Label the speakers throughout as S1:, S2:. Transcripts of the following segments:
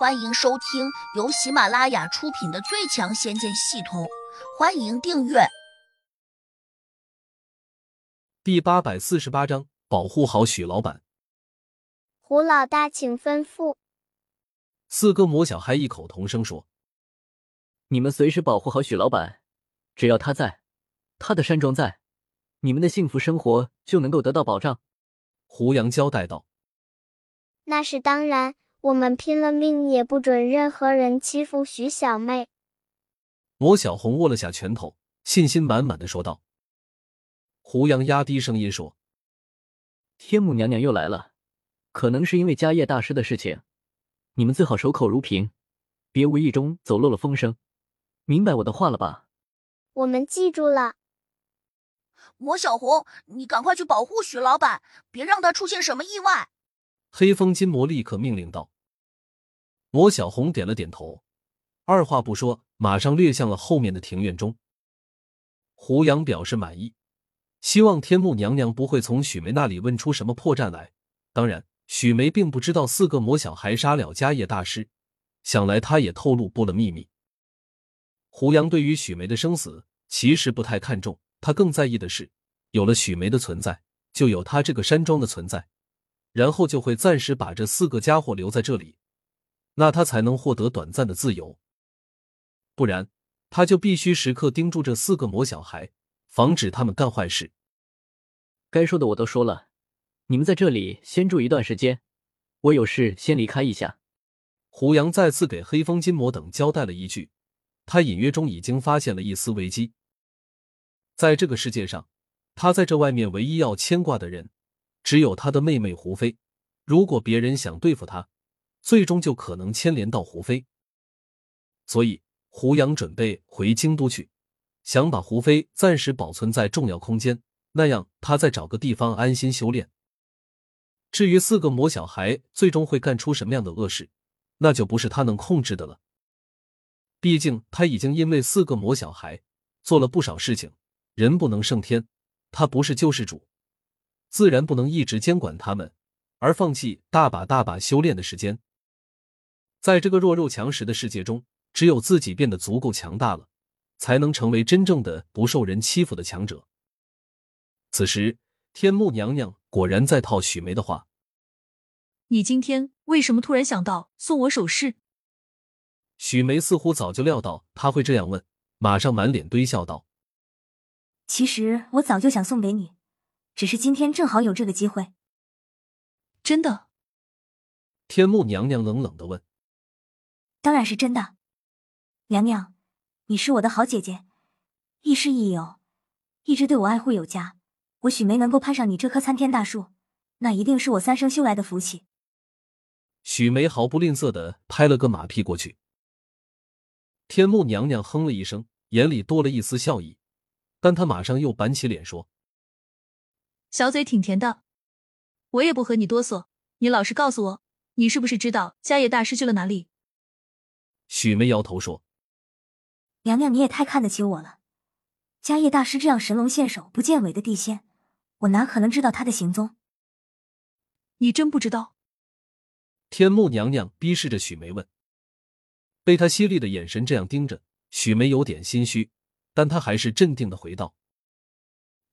S1: 欢迎收听由喜马拉雅出品的《最强仙剑系统》，欢迎订阅。
S2: 第八百四十八章，保护好许老板。
S3: 胡老大，请吩咐。
S2: 四个魔小孩异口同声说：“
S4: 你们随时保护好许老板，只要他在，他的山庄在，你们的幸福生活就能够得到保障。”
S2: 胡杨交代道：“
S3: 那是当然。”我们拼了命也不准任何人欺负徐小妹。
S2: 魔小红握了下拳头，信心满满的说道。胡杨压低声音说：“
S4: 天母娘娘又来了，可能是因为家业大师的事情，你们最好守口如瓶，别无意中走漏了风声，明白我的话了吧？”
S3: 我们记住了。
S1: 魔小红，你赶快去保护许老板，别让他出现什么意外。
S2: 黑风金魔立刻命令道：“魔小红点了点头，二话不说，马上掠向了后面的庭院中。”胡杨表示满意，希望天目娘娘不会从许梅那里问出什么破绽来。当然，许梅并不知道四个魔小孩杀了迦叶大师，想来他也透露不了秘密。胡杨对于许梅的生死其实不太看重，他更在意的是，有了许梅的存在，就有他这个山庄的存在。然后就会暂时把这四个家伙留在这里，那他才能获得短暂的自由。不然，他就必须时刻盯住这四个魔小孩，防止他们干坏事。
S4: 该说的我都说了，你们在这里先住一段时间，我有事先离开一下。
S2: 胡杨再次给黑风金魔等交代了一句，他隐约中已经发现了一丝危机。在这个世界上，他在这外面唯一要牵挂的人。只有他的妹妹胡飞，如果别人想对付他，最终就可能牵连到胡飞。所以胡杨准备回京都去，想把胡飞暂时保存在重要空间，那样他再找个地方安心修炼。至于四个魔小孩最终会干出什么样的恶事，那就不是他能控制的了。毕竟他已经因为四个魔小孩做了不少事情，人不能胜天，他不是救世主。自然不能一直监管他们，而放弃大把大把修炼的时间。在这个弱肉强食的世界中，只有自己变得足够强大了，才能成为真正的不受人欺负的强者。此时，天目娘娘果然在套许梅的话：“
S5: 你今天为什么突然想到送我首饰？”
S2: 许梅似乎早就料到他会这样问，马上满脸堆笑道：“
S6: 其实我早就想送给你。”只是今天正好有这个机会，
S5: 真的。
S2: 天木娘娘冷冷的问：“
S6: 当然是真的，娘娘，你是我的好姐姐，亦师亦友，一直对我爱护有加。我许梅能够攀上你这棵参天大树，那一定是我三生修来的福气。”
S2: 许梅毫不吝啬的拍了个马屁过去。天木娘娘哼了一声，眼里多了一丝笑意，但她马上又板起脸说。
S5: 小嘴挺甜的，我也不和你哆嗦。你老实告诉我，你是不是知道家业大师去了哪里？
S2: 许梅摇头说：“
S6: 娘娘，你也太看得起我了。家业大师这样神龙见首不见尾的地仙，我哪可能知道他的行踪？
S5: 你真不知道？”
S2: 天目娘娘逼视着许梅问。被他犀利的眼神这样盯着，许梅有点心虚，但她还是镇定的回道：“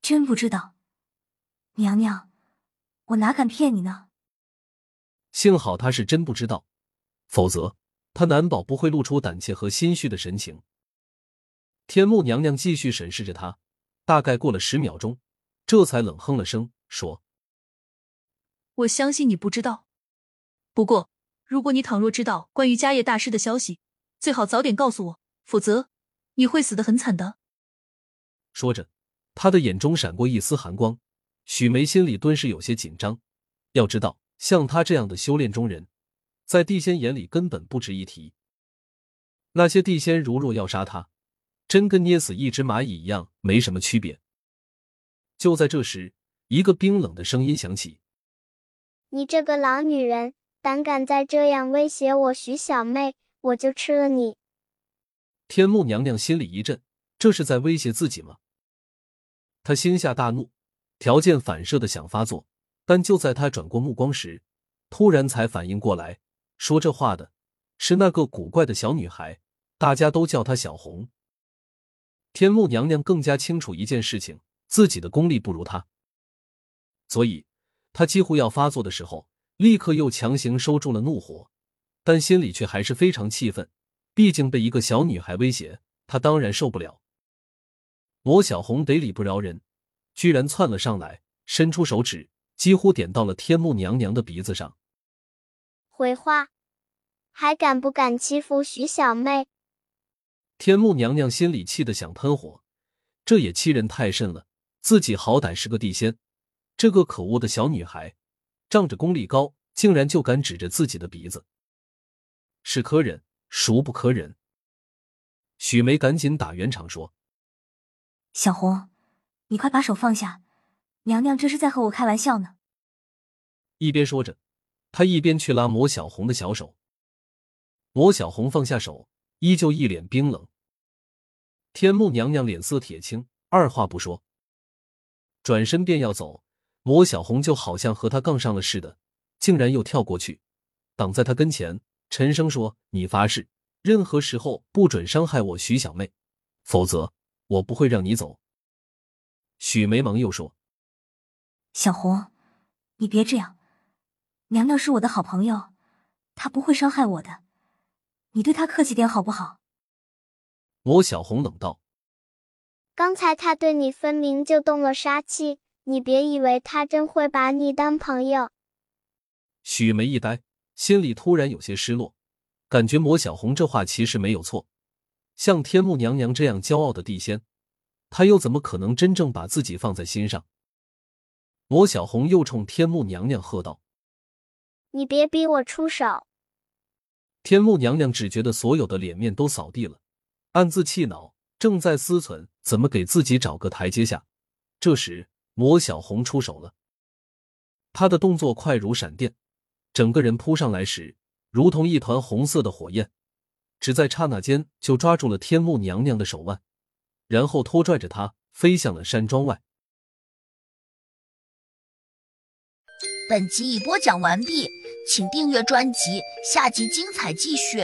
S6: 真不知道。”娘娘，我哪敢骗你呢？
S2: 幸好他是真不知道，否则他难保不会露出胆怯和心虚的神情。天目娘娘继续审视着他，大概过了十秒钟，这才冷哼了声，说：“
S5: 我相信你不知道。不过，如果你倘若知道关于家业大师的消息，最好早点告诉我，否则你会死得很惨的。”
S2: 说着，他的眼中闪过一丝寒光。许梅心里顿时有些紧张。要知道，像他这样的修炼中人，在地仙眼里根本不值一提。那些地仙如若要杀他，真跟捏死一只蚂蚁一样，没什么区别。就在这时，一个冰冷的声音响起：“
S3: 你这个老女人，胆敢再这样威胁我徐小妹，我就吃了你！”
S2: 天目娘娘心里一震，这是在威胁自己吗？她心下大怒。条件反射的想发作，但就在他转过目光时，突然才反应过来，说这话的是那个古怪的小女孩，大家都叫她小红。天目娘娘更加清楚一件事情，自己的功力不如她，所以她几乎要发作的时候，立刻又强行收住了怒火，但心里却还是非常气愤，毕竟被一个小女孩威胁，她当然受不了。魔小红得理不饶人，居然窜了上来，伸出手指，几乎点到了天目娘娘的鼻子上。
S3: 回话，还敢不敢欺负徐小妹？
S2: 天目娘娘心里气得想喷火，这也欺人太甚了。自己好歹是个地仙，这个可恶的小女孩，仗着功力高，竟然就敢指着自己的鼻子，是可忍，孰不可忍？许梅赶紧打圆场说：“
S6: 小红，你快把手放下，娘娘这是在和我开玩笑呢。”
S2: 一边说着。他一边去拉魔小红的小手，魔小红放下手，依旧一脸冰冷。天目娘娘脸色铁青，二话不说，转身便要走。魔小红就好像和他杠上了似的，竟然又跳过去，挡在他跟前，沉声说：“你发誓，任何时候不准伤害我徐小妹，否则我不会让你走。”许梅忙又说：“
S6: 小红，你别这样。”娘娘是我的好朋友，她不会伤害我的，你对她客气点好不好？
S2: 魔小红冷道：“
S3: 刚才她对你分明就动了杀气，你别以为她真会把你当朋友。”
S2: 许梅一呆，心里突然有些失落，感觉魔小红这话其实没有错。像天目娘娘这样骄傲的地仙，她又怎么可能真正把自己放在心上？魔小红又冲天目娘娘喝道。
S3: 你别逼我出手！
S2: 天目娘娘只觉得所有的脸面都扫地了，暗自气恼，正在思忖怎么给自己找个台阶下。这时，魔小红出手了，她的动作快如闪电，整个人扑上来时，如同一团红色的火焰，只在刹那间就抓住了天目娘娘的手腕，然后拖拽着它飞向了山庄外。
S1: 本集已播讲完毕。请订阅专辑，下集精彩继续。